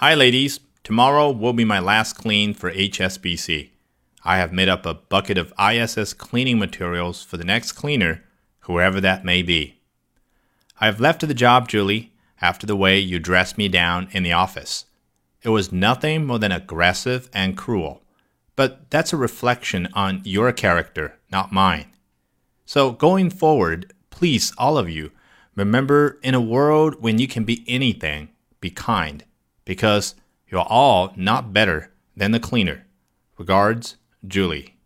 Hi, ladies. Tomorrow will be my last clean for HSBC. I have made up a bucket of ISS cleaning materials for the next cleaner, whoever that may be. I have left the job, Julie, after the way you dressed me down in the office. It was nothing more than aggressive and cruel. But that's a reflection on your character, not mine. So going forward, please, all of you, remember in a world when you can be anything, be kind, because you're all not better than the cleaner. Regards, Julie.